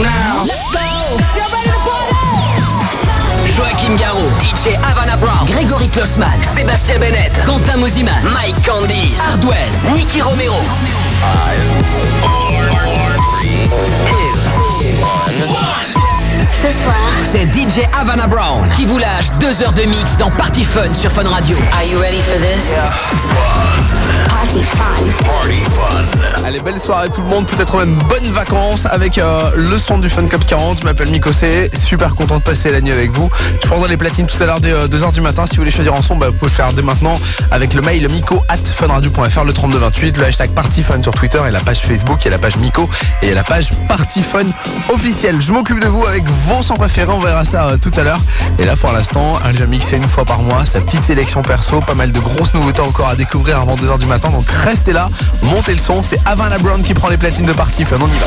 now. Let's Joachim DJ Havana Brown, Grégory Klossman, Sébastien Bennett, Quentin Moziman, Mike Candice, Hardwell, Nicky Romero. Ce soir, C'est DJ Havana Brown qui vous lâche deux heures de mix dans Party Fun sur Fun Radio. Are you ready for this? party fun. Allez, belle soirée tout le monde, peut-être même bonnes vacances avec euh, le son du Fun Cup 40. Je m'appelle Miko C, super content de passer la nuit avec vous. Je prendrai les platines tout à l'heure dès 2h du matin. Si vous voulez choisir en son, bah, vous pouvez le faire dès maintenant avec le mail miko at funradio.fr, le 3228, le hashtag Party Fun sur Twitter et la page Facebook, il y a la page Miko et il y a la page Party Fun officielle. Je m'occupe de vous avec vos sons on verra ça euh, tout à l'heure. Et là pour l'instant, un jeu mixé une fois par mois, sa petite sélection perso, pas mal de grosses nouveautés encore à découvrir avant 2h du matin. Donc restez là, montez le son, c'est Havana Brown qui prend les platines de Party Fun, on y va.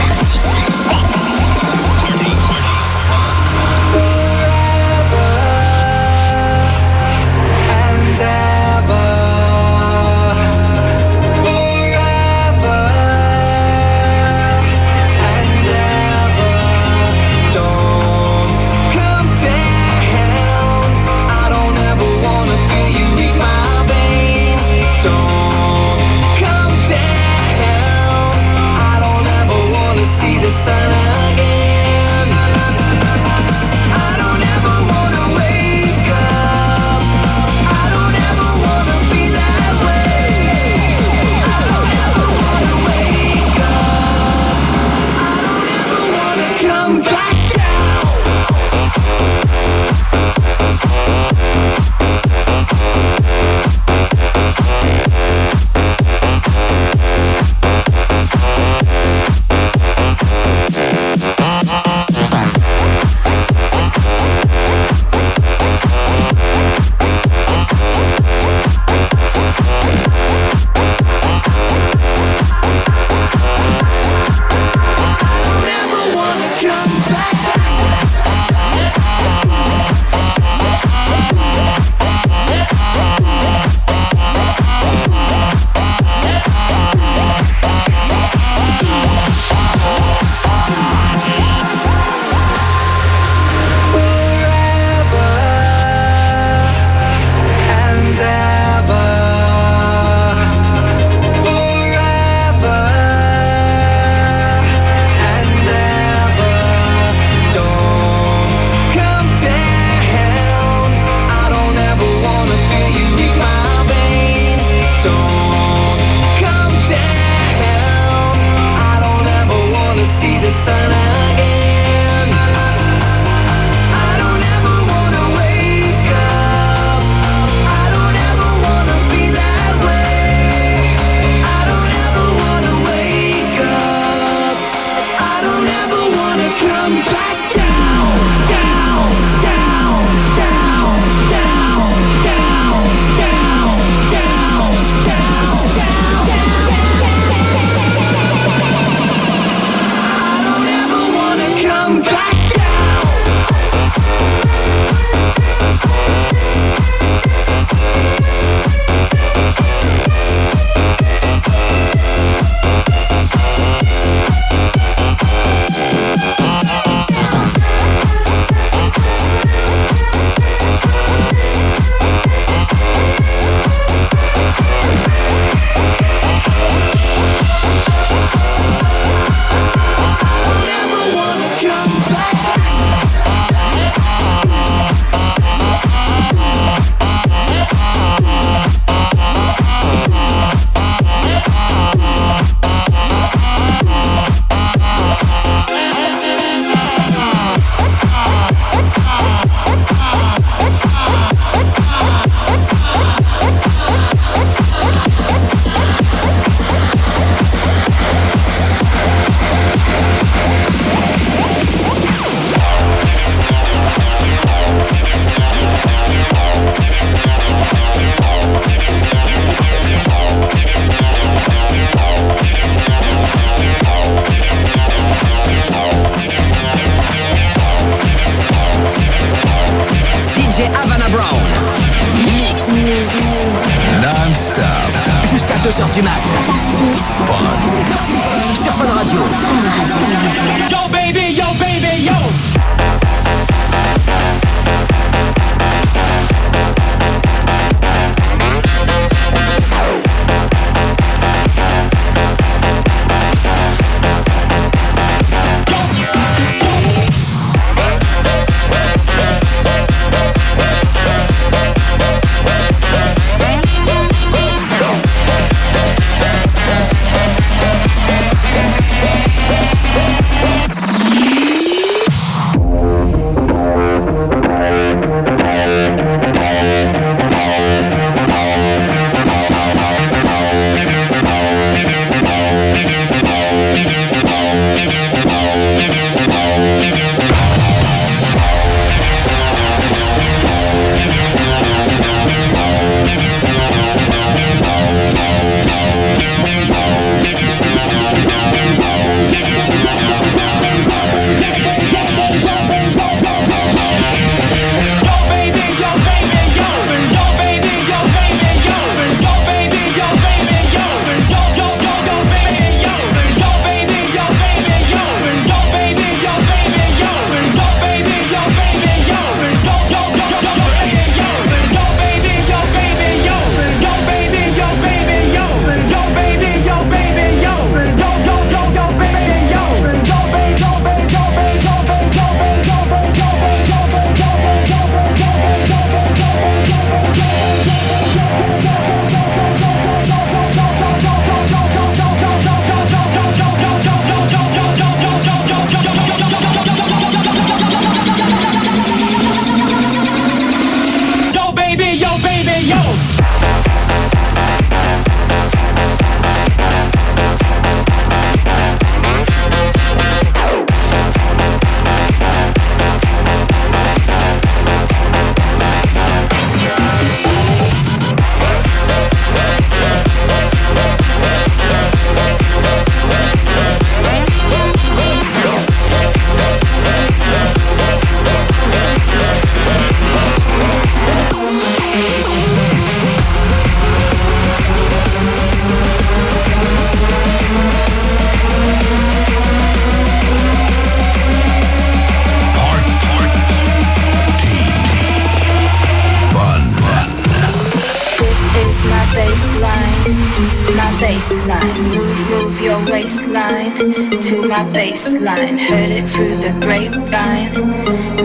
baseline, heard it through the grapevine.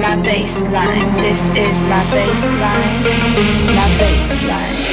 My baseline, this is my baseline, my baseline.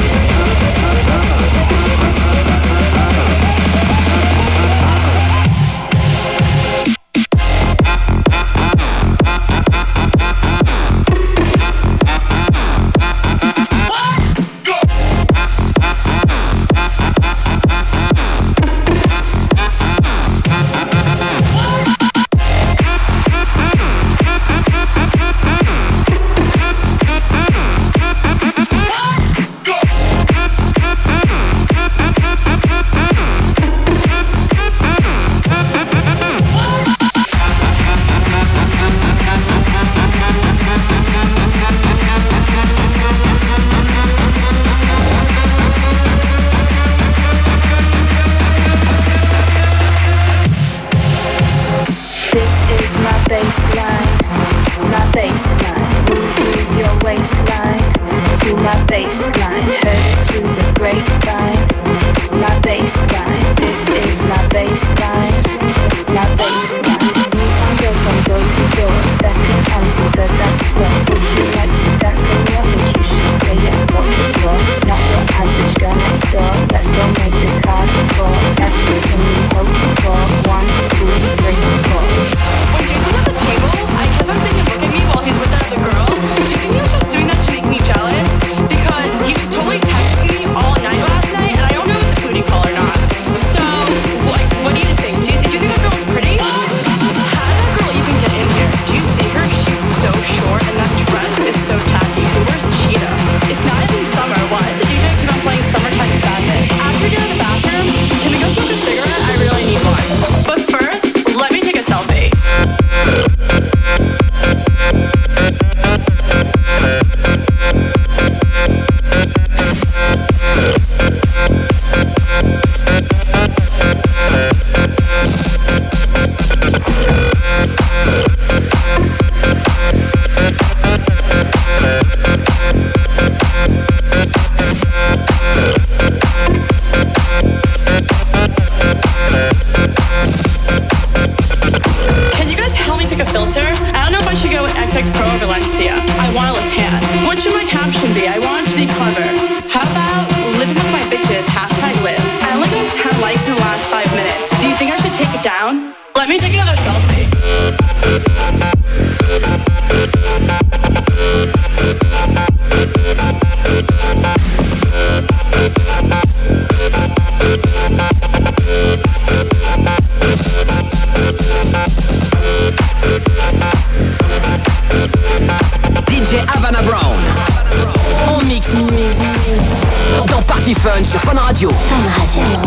Fun Radio. Fun Radio.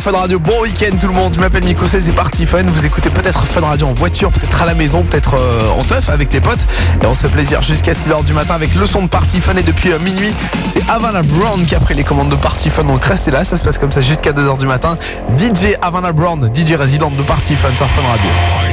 Fun Radio, bon week-end tout le monde, je m'appelle Nico c'est parti Fun, vous écoutez peut-être Fun Radio en voiture, peut-être à la maison, peut-être euh, en teuf avec tes potes. Et on se plaisir jusqu'à 6h du matin avec le son de Party Fun. Et depuis euh, minuit c'est Havana Brown qui a pris les commandes de Party Fun. Donc restez là, ça se passe comme ça jusqu'à 2h du matin. DJ Havana Brown, DJ résident de Party Fun sur Fun Radio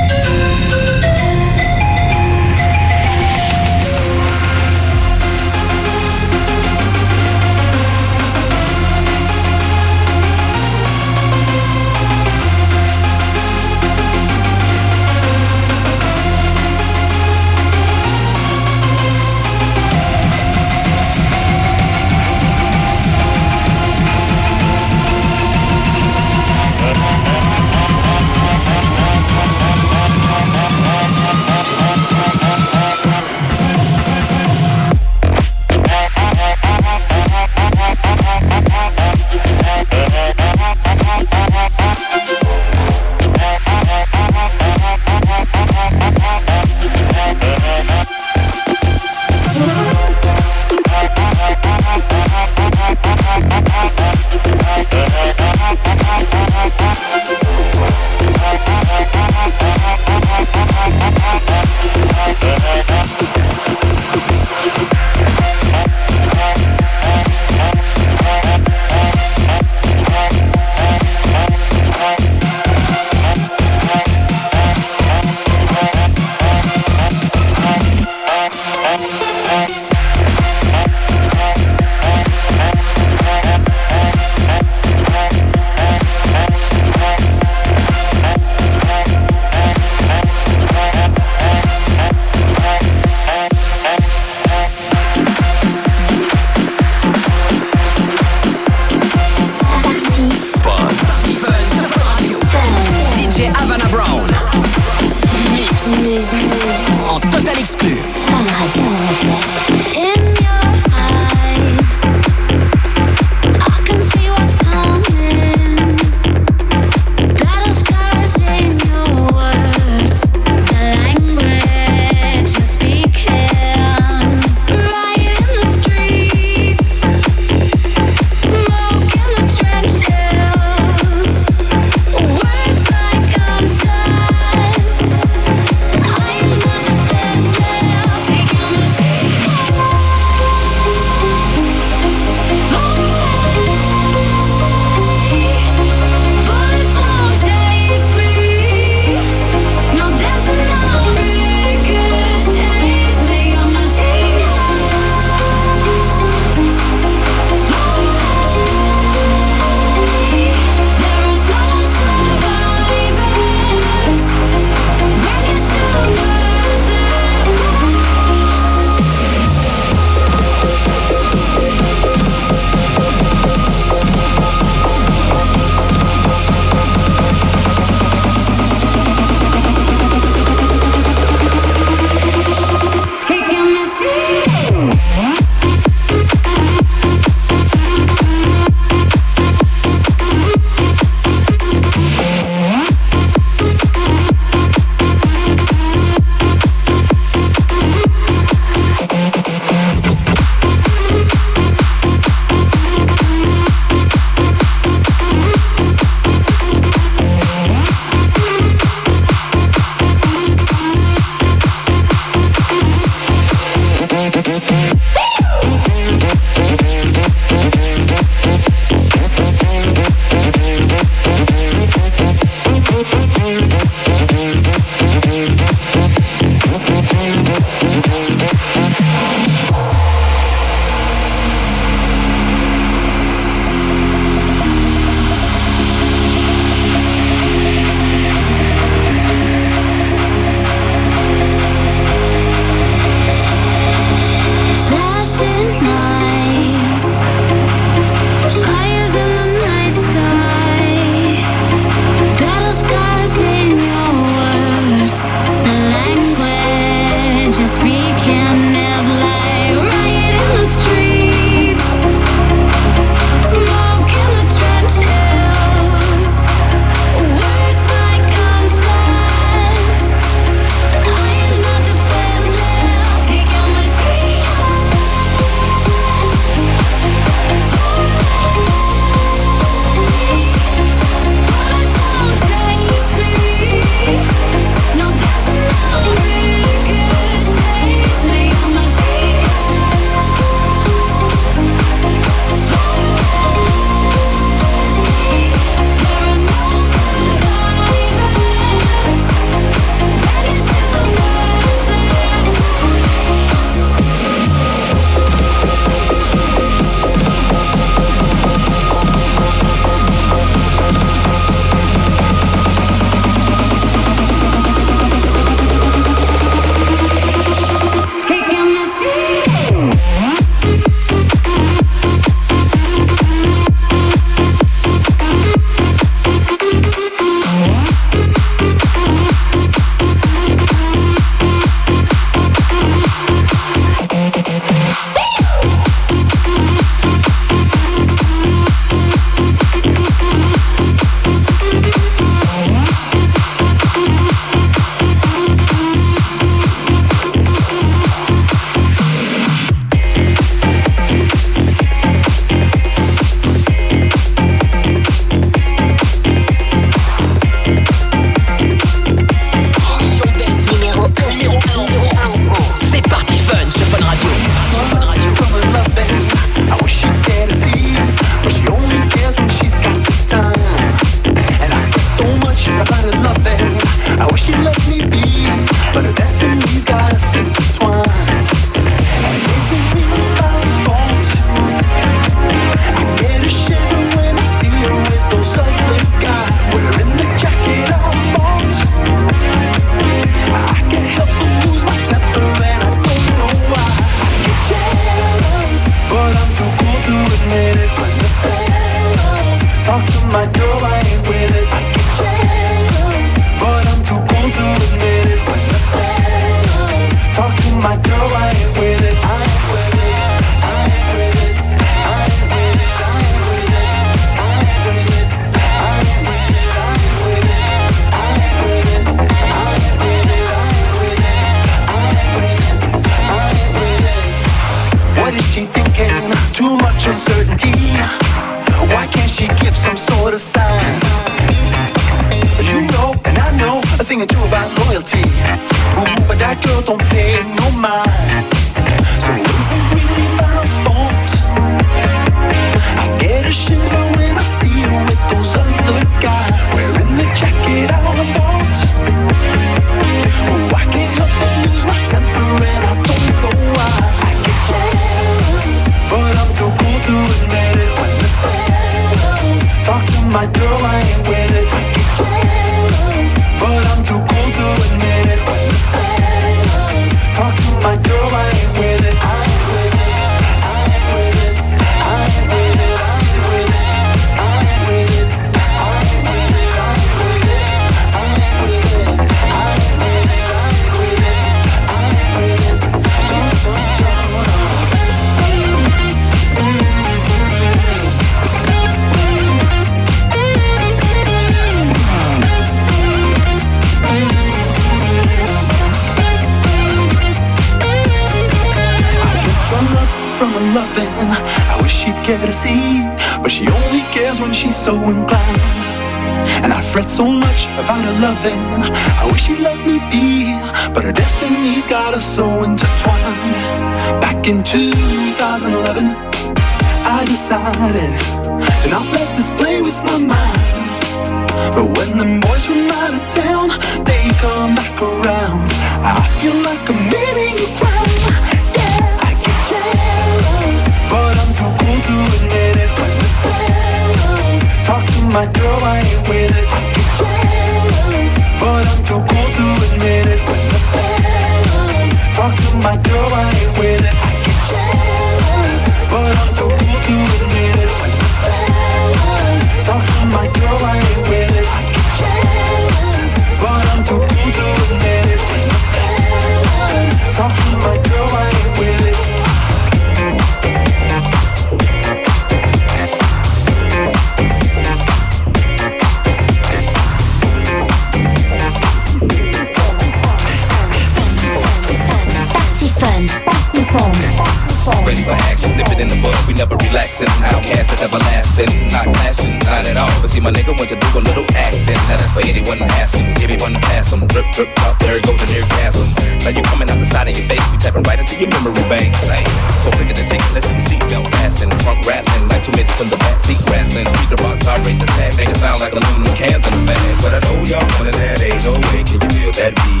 It sound like aluminum cans in a bag. But I know y'all wanted that, ain't no way can you feel that beat.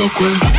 real quick.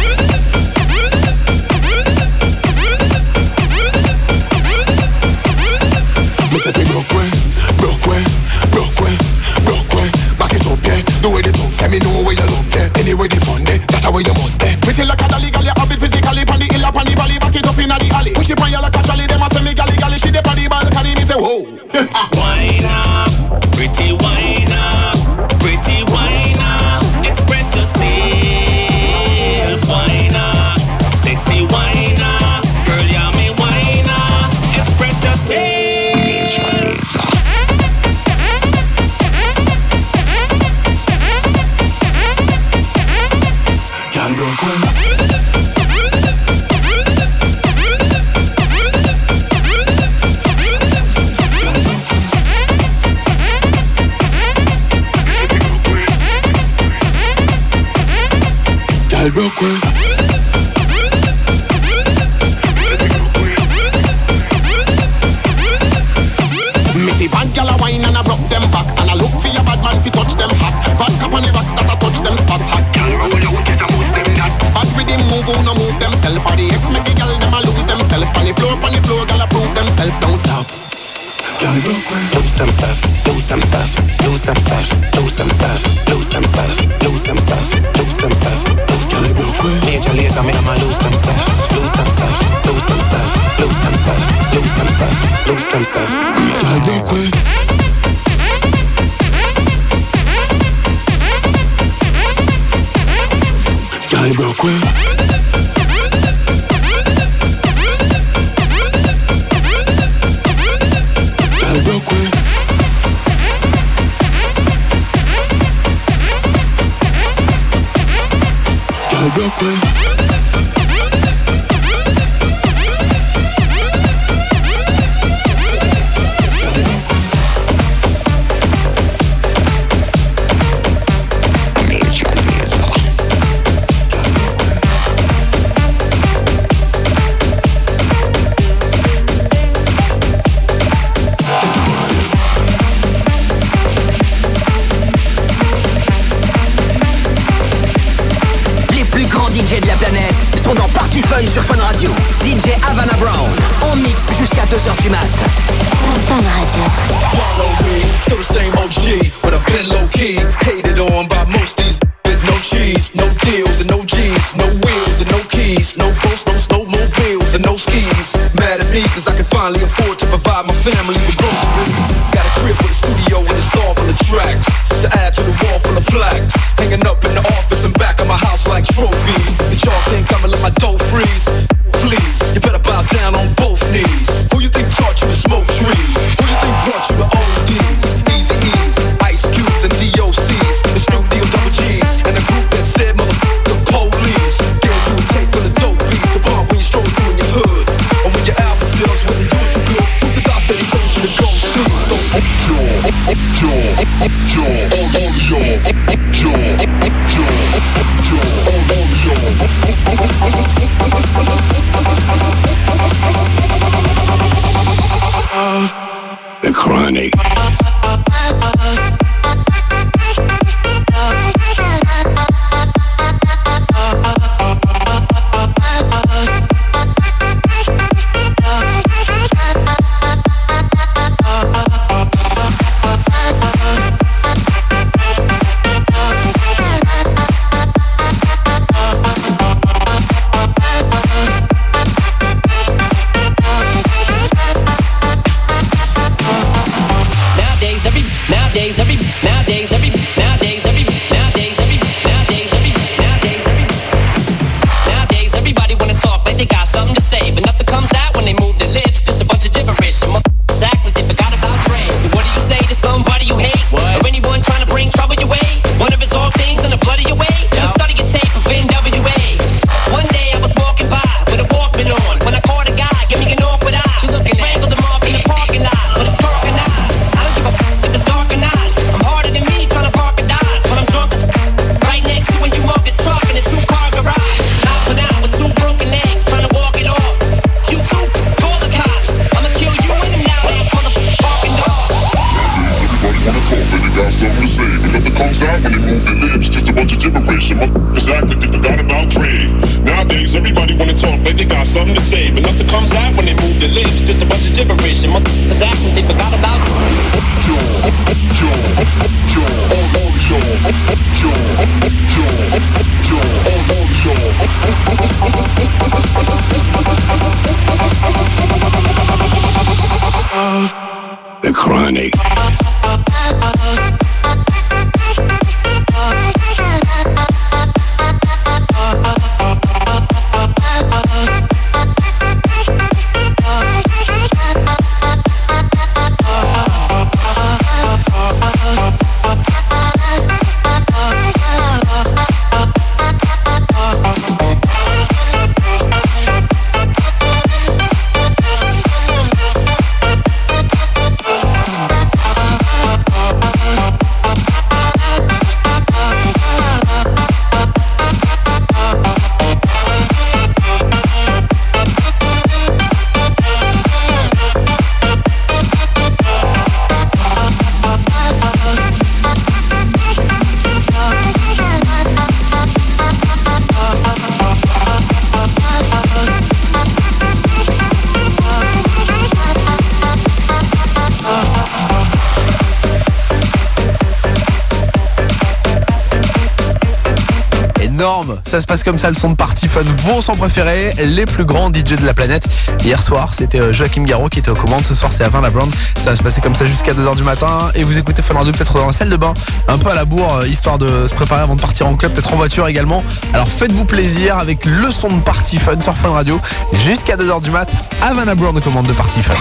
Ça se passe comme ça, le son de Party Fun, vos sons préférés, les plus grands DJ de la planète. Hier soir, c'était euh, Joachim Garraud qui était aux commandes. Ce soir, c'est la Brown. Ça va se passer comme ça jusqu'à 2h du matin. Et vous écoutez Fun Radio peut-être dans la salle de bain, un peu à la bourre, euh, histoire de se préparer avant de partir en club, peut-être en voiture également. Alors faites-vous plaisir avec le son de Party Fun sur Fun Radio jusqu'à 2h du mat. Havana Brown de commande de Party Fun.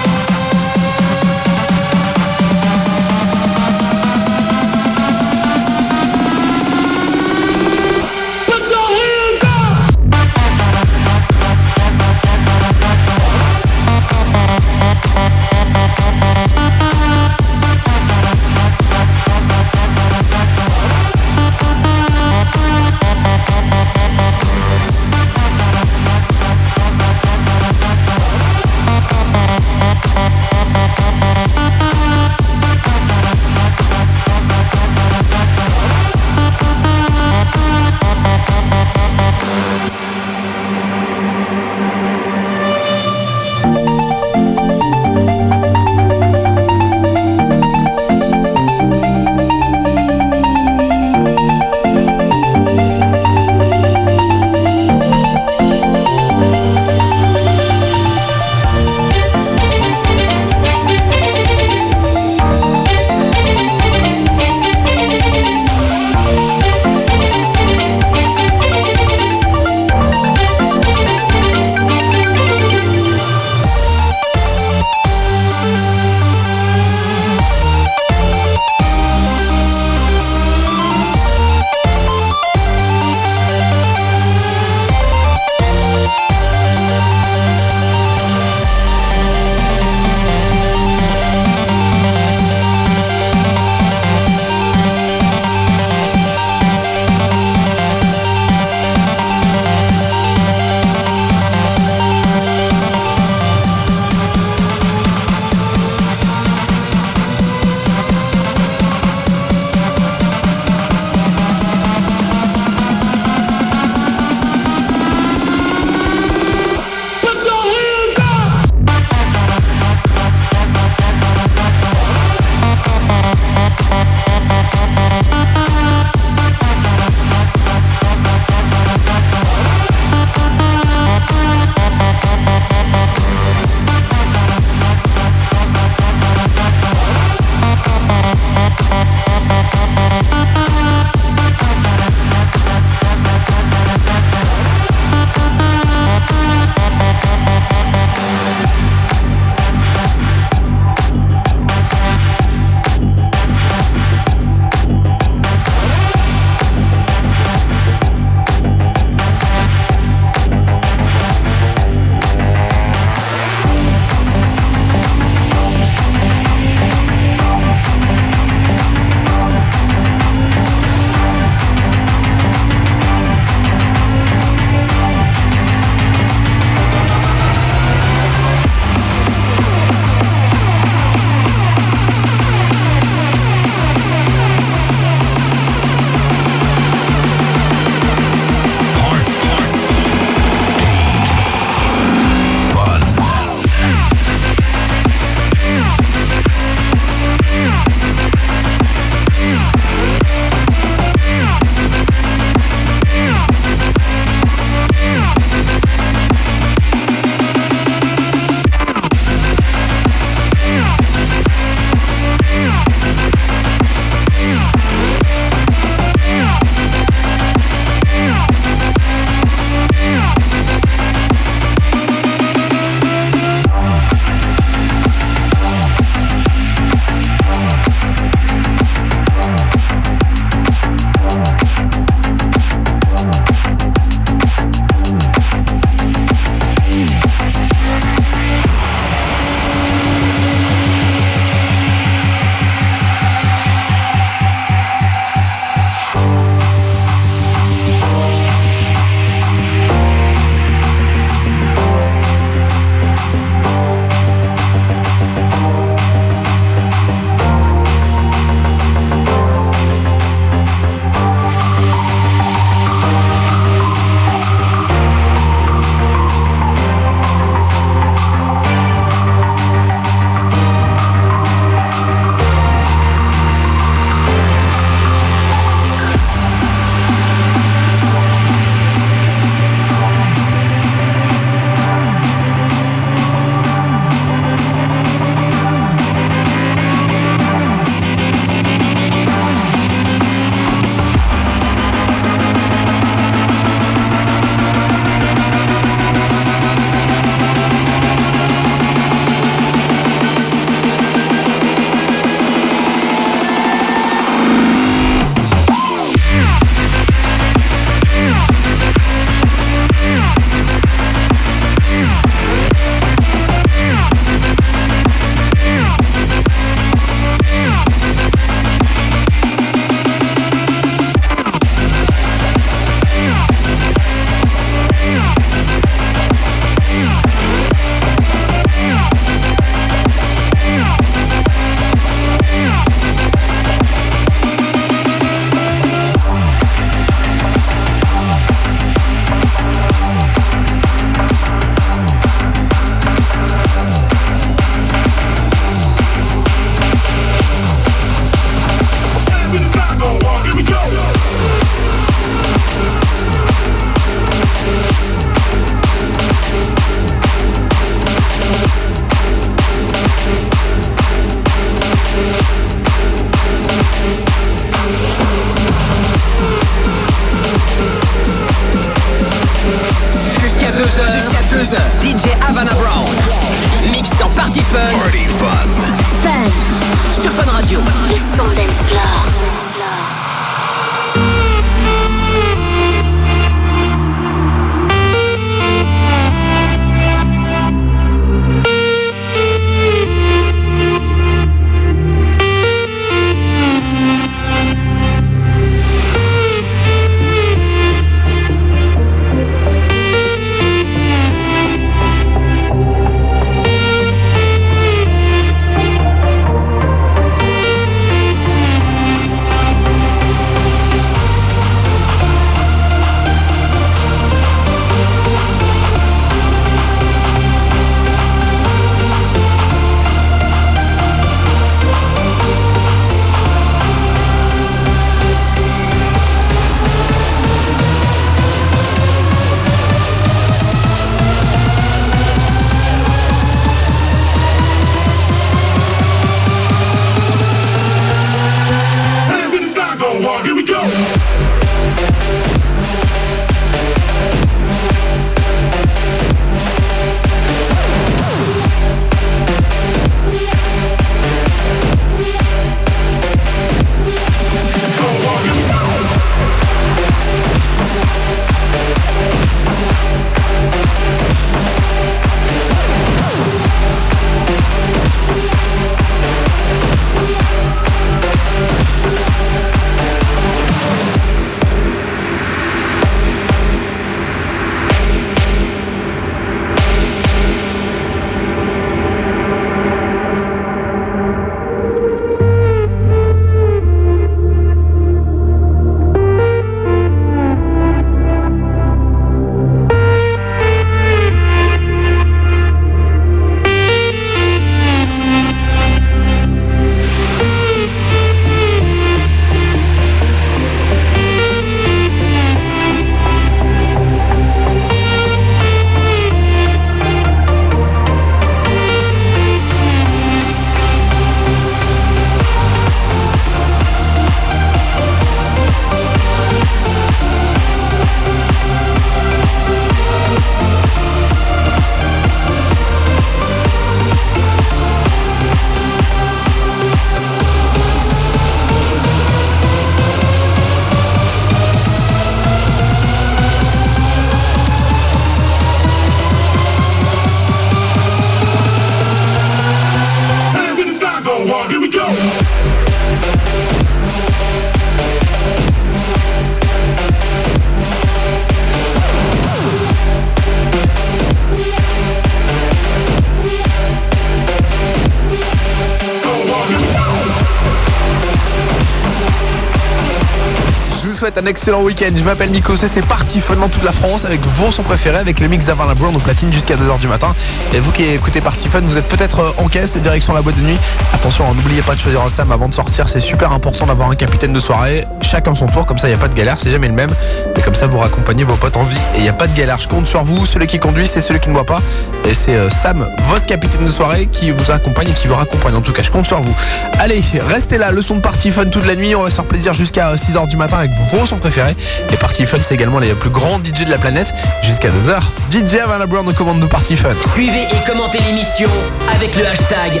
Excellent week-end. Je m'appelle Miko, c'est parti fun dans toute la France avec vos sons préférés, avec le mix d'Avana Brown au platine jusqu'à 2h du matin. Et vous qui écoutez Party Fun, vous êtes peut-être euh, en caisse et direction la boîte de nuit. Attention, n'oubliez pas de choisir un Sam avant de sortir, c'est super important d'avoir un capitaine de soirée. Chacun son tour, comme ça il n'y a pas de galère, c'est jamais le même. Et comme ça vous raccompagnez vos potes en vie et il n'y a pas de galère. Je compte sur vous, celui qui conduit, c'est celui qui ne boit pas. Et c'est euh, Sam, votre capitaine de soirée, qui vous accompagne et qui vous raccompagne. En tout cas, je compte sur vous. Allez, restez là, le son de Party Fun toute la nuit. On va se faire plaisir jusqu'à 6h du matin avec vos sons préférés. Les Party Fun, c'est également les plus grands DJ de la planète. Jusqu'à 2h. DJ Havana Brown aux commandes de Party Fun. Suivez et commentez l'émission avec le hashtag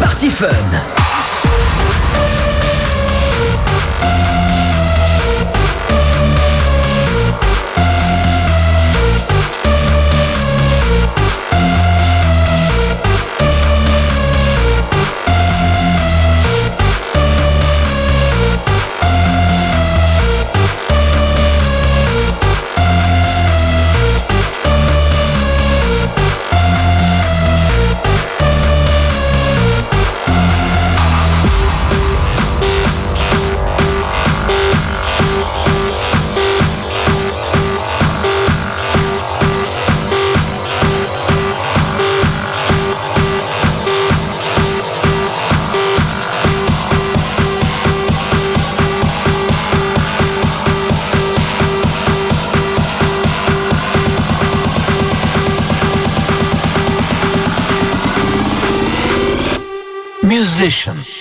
Party Fun. Musician. position.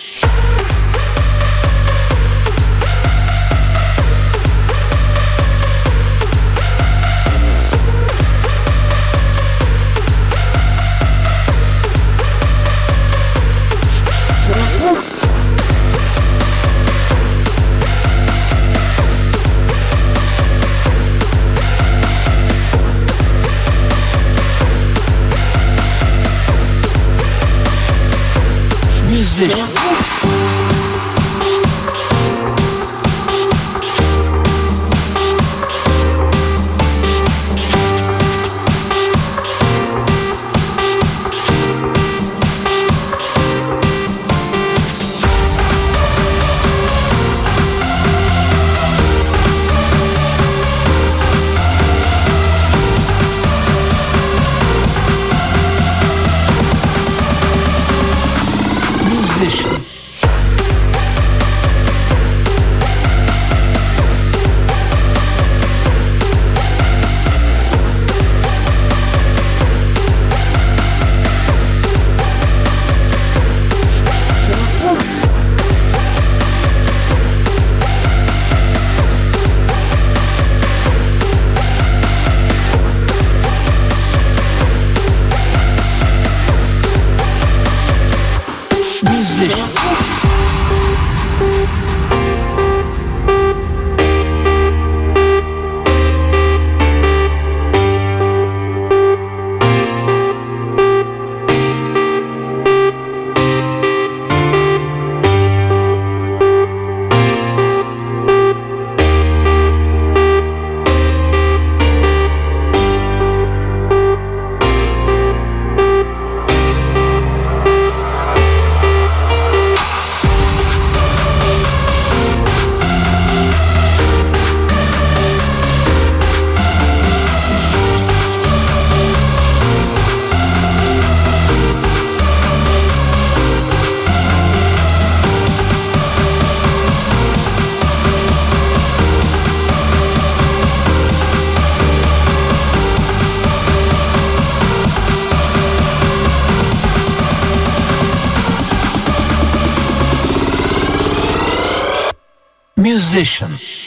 position. Musician.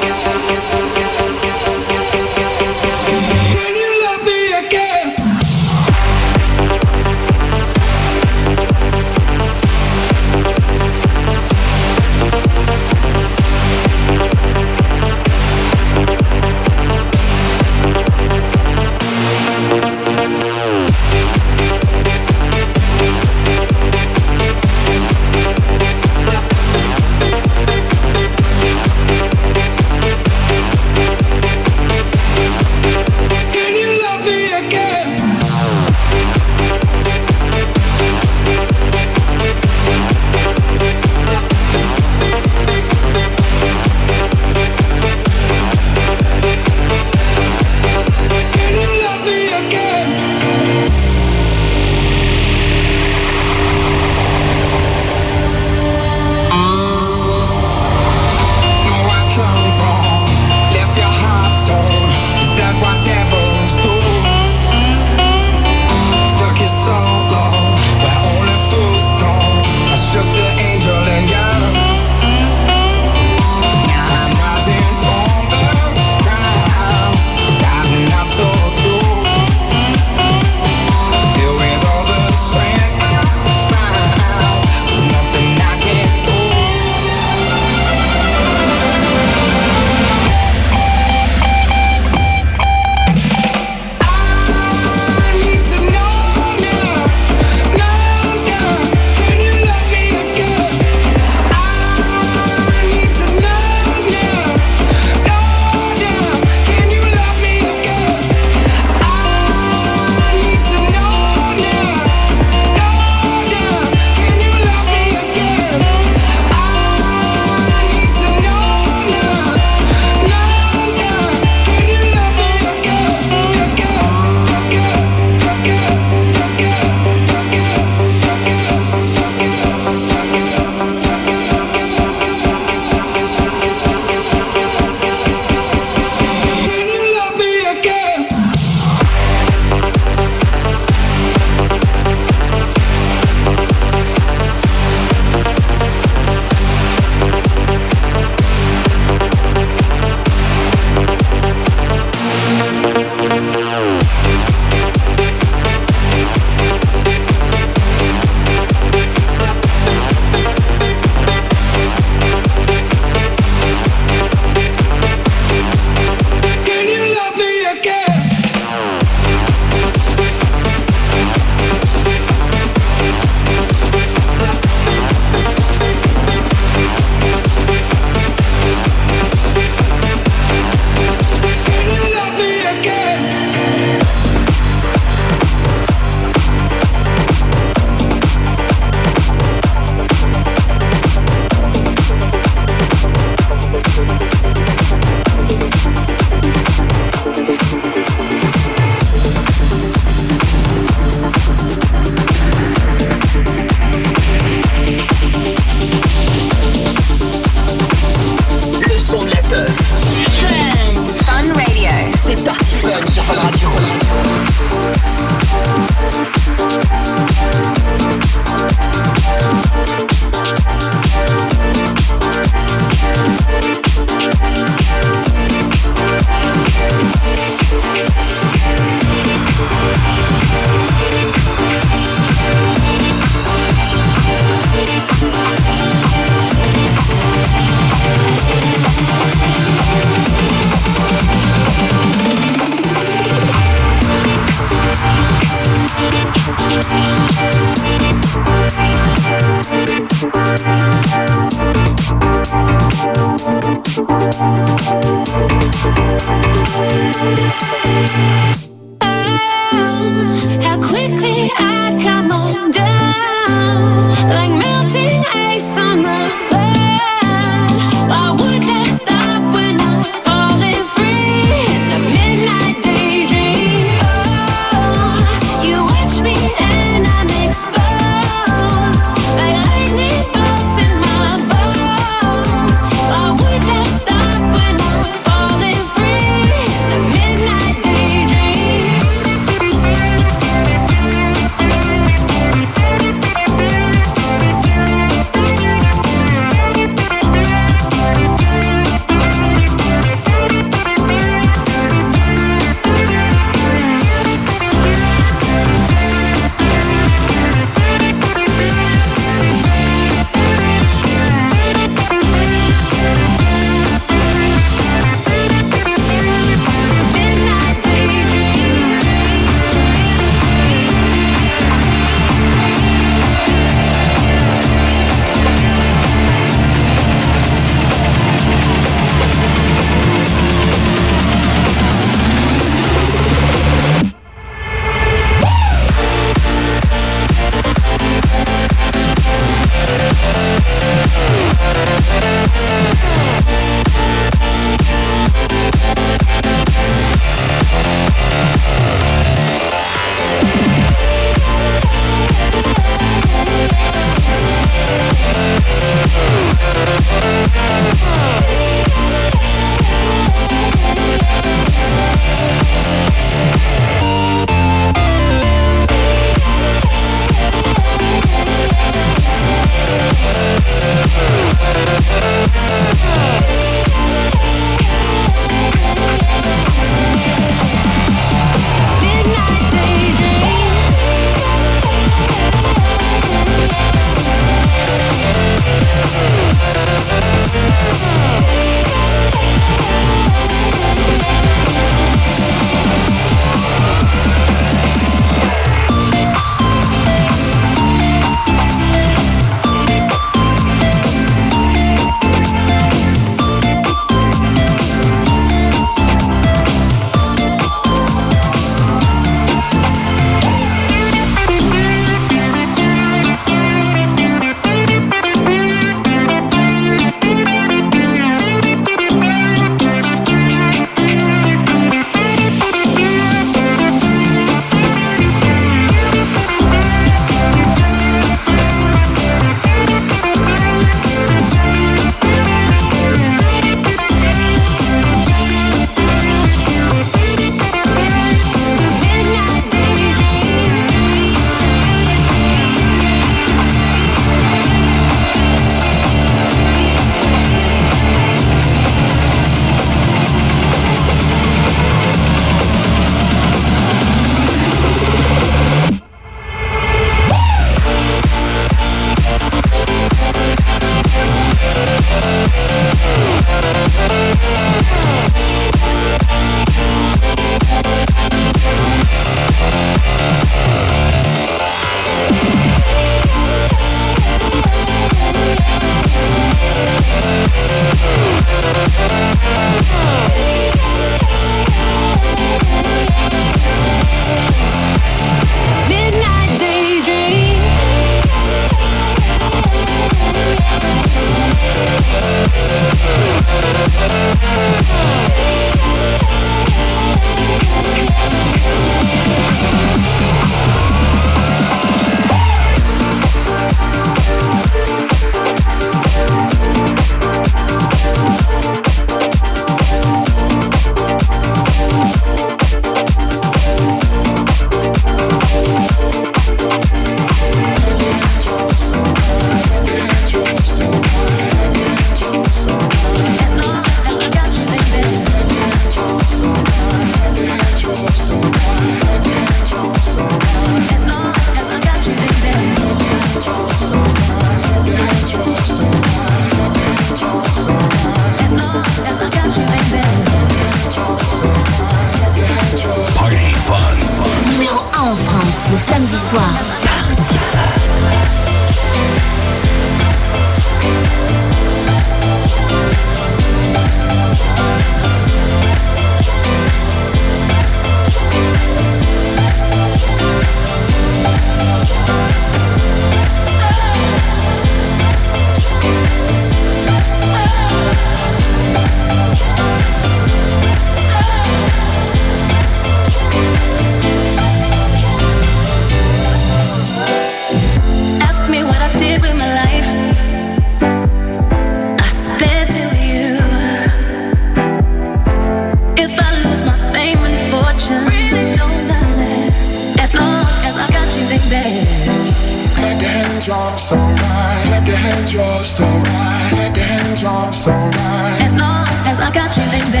So right, it's alright. As long as I got you, baby.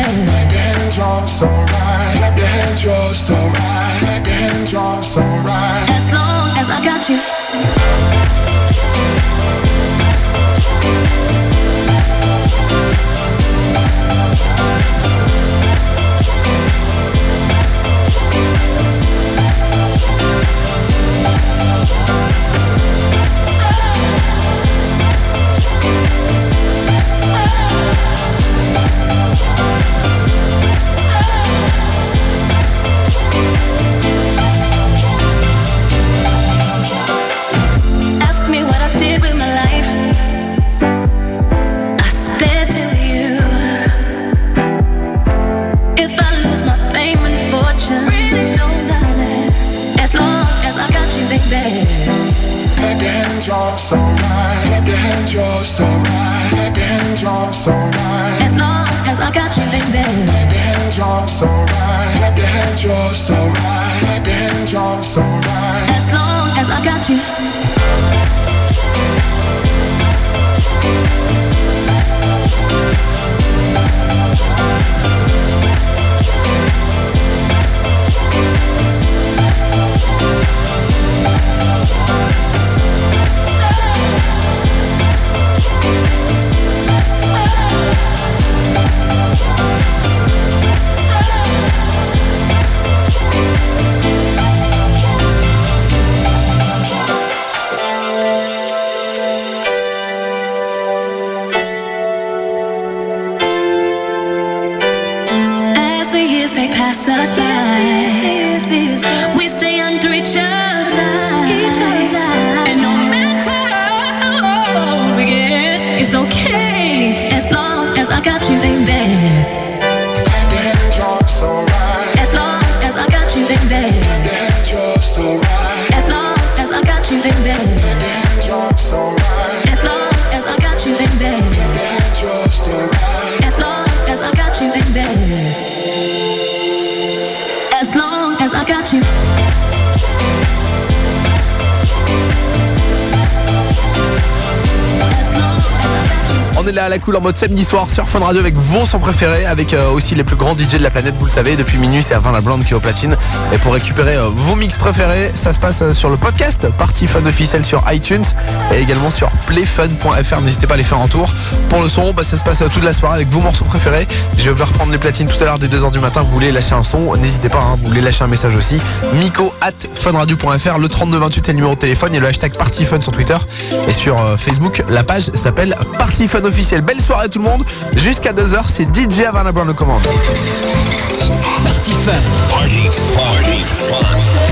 It's alright. It's alright. It's alright. As long as I got you. En mode samedi soir sur Fun Radio avec vos sons préférés, avec euh, aussi les plus grands DJ de la planète, vous le savez. Depuis minuit, c'est Avant la Blonde qui est au platine. Et pour récupérer euh, vos mix préférés, ça se passe euh, sur le podcast Party Fun officiel sur iTunes et également sur playfun.fr. N'hésitez pas à les faire un tour. Pour le son, bah, ça se passe toute la soirée avec vos morceaux préférés. Je vais reprendre les platines tout à l'heure dès 2h du matin. Vous voulez lâcher un son, n'hésitez pas, hein, vous voulez lâcher un message aussi. Miko at funradio.fr, le 3228 c'est le numéro de téléphone et le hashtag Party Fun sur Twitter. Et sur Facebook, la page s'appelle Party Fun officiel. Belle soirée tout le monde. Jusqu'à 2h, c'est DJ Havana Brown le commande. Party Fun. Party, party, fun.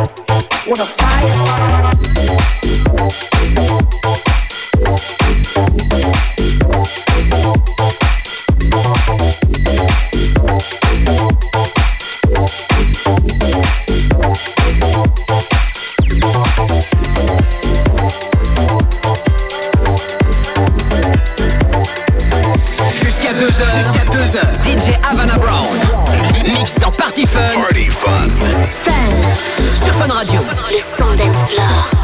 With your life. When a fire son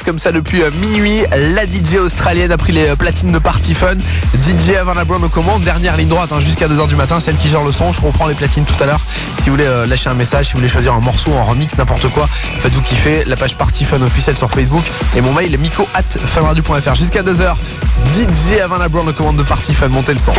comme ça depuis euh, minuit. La DJ australienne a pris les euh, platines de Party Fun. DJ Havana Brown aux commandes. Dernière ligne droite hein, jusqu'à 2h du matin. Celle qui gère le son. Je reprends les platines tout à l'heure. Si vous voulez euh, lâcher un message, si vous voulez choisir un morceau, un remix, n'importe quoi, faites-vous kiffer. La page Party Fun officielle sur Facebook. Et mon mail mico at Jusqu'à 2h, DJ Havana Brown aux commandes de Party Fun. Montez le son.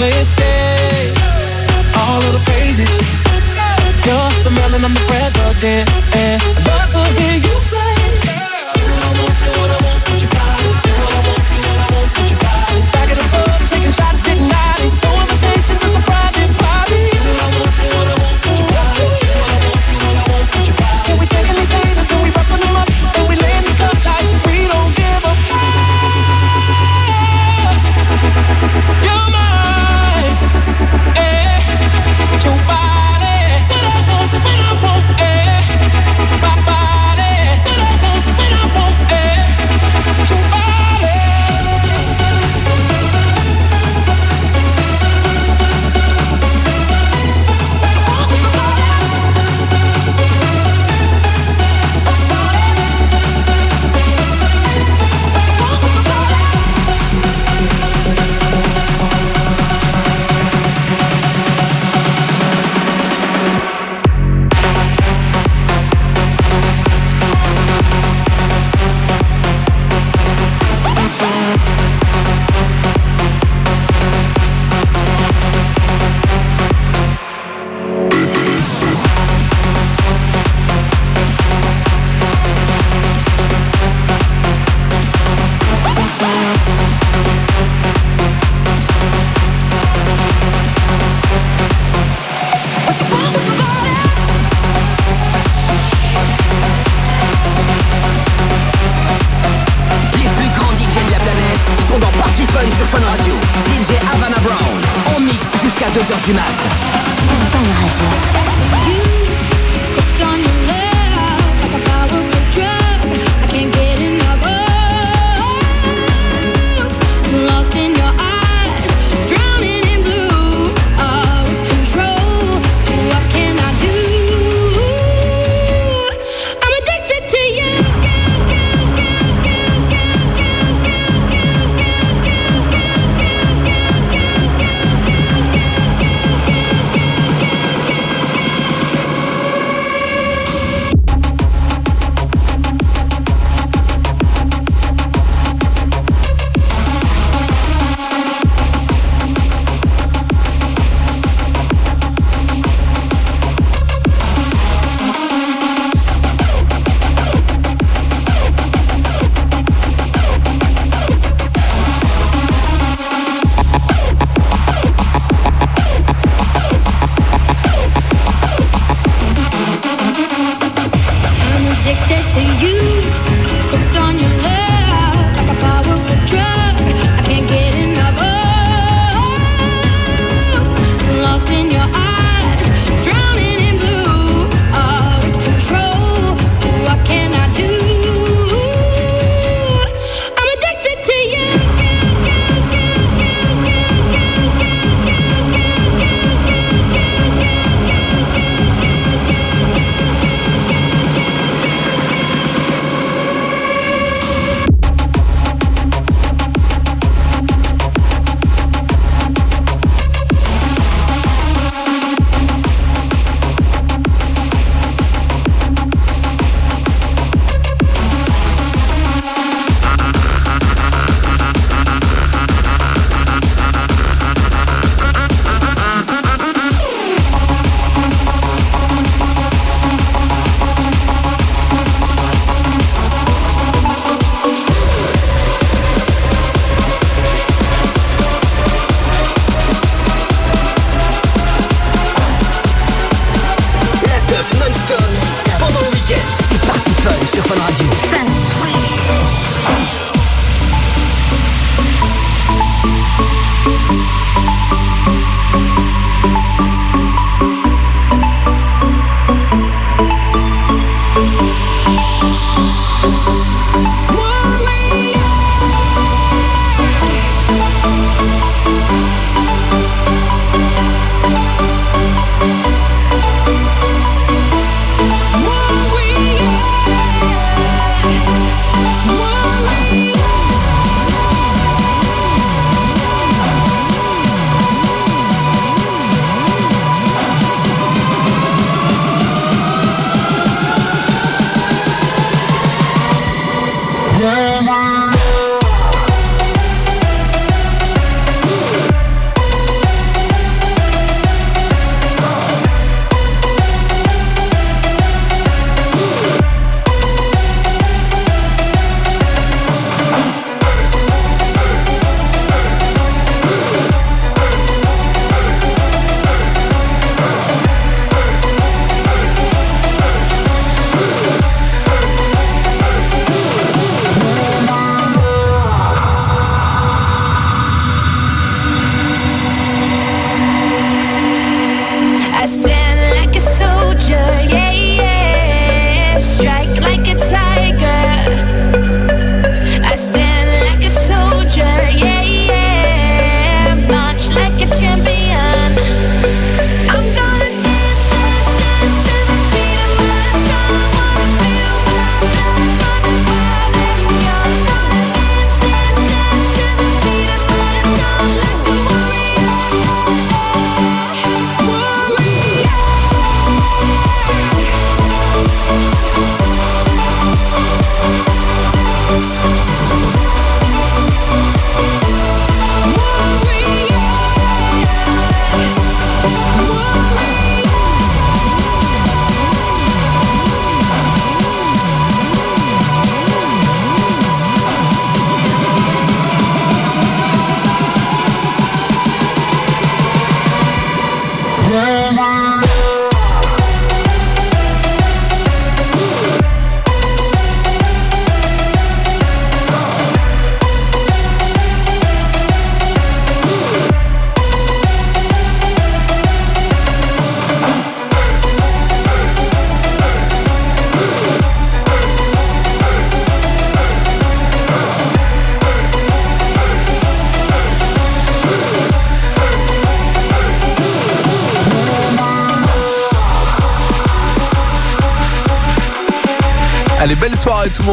mistake. All of the crazy shit. You're the melon, I'm the president.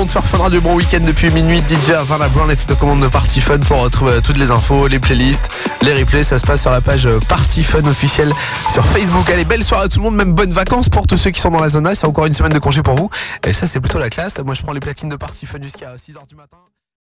Monde sur Fun Radio. Bon week-end depuis minuit. DJ Havana Brown était aux commandes de Party Fun pour retrouver toutes les infos, les playlists, les replays. Ça se passe sur la page Party Fun officielle sur Facebook. Allez, belle soirée tout le monde. Même bonnes vacances pour tous ceux qui sont dans la zone A. C'est encore une semaine de congé pour vous. Et ça, c'est plutôt la classe. Moi, je prends les platines de Party Fun jusqu'à 6h du matin.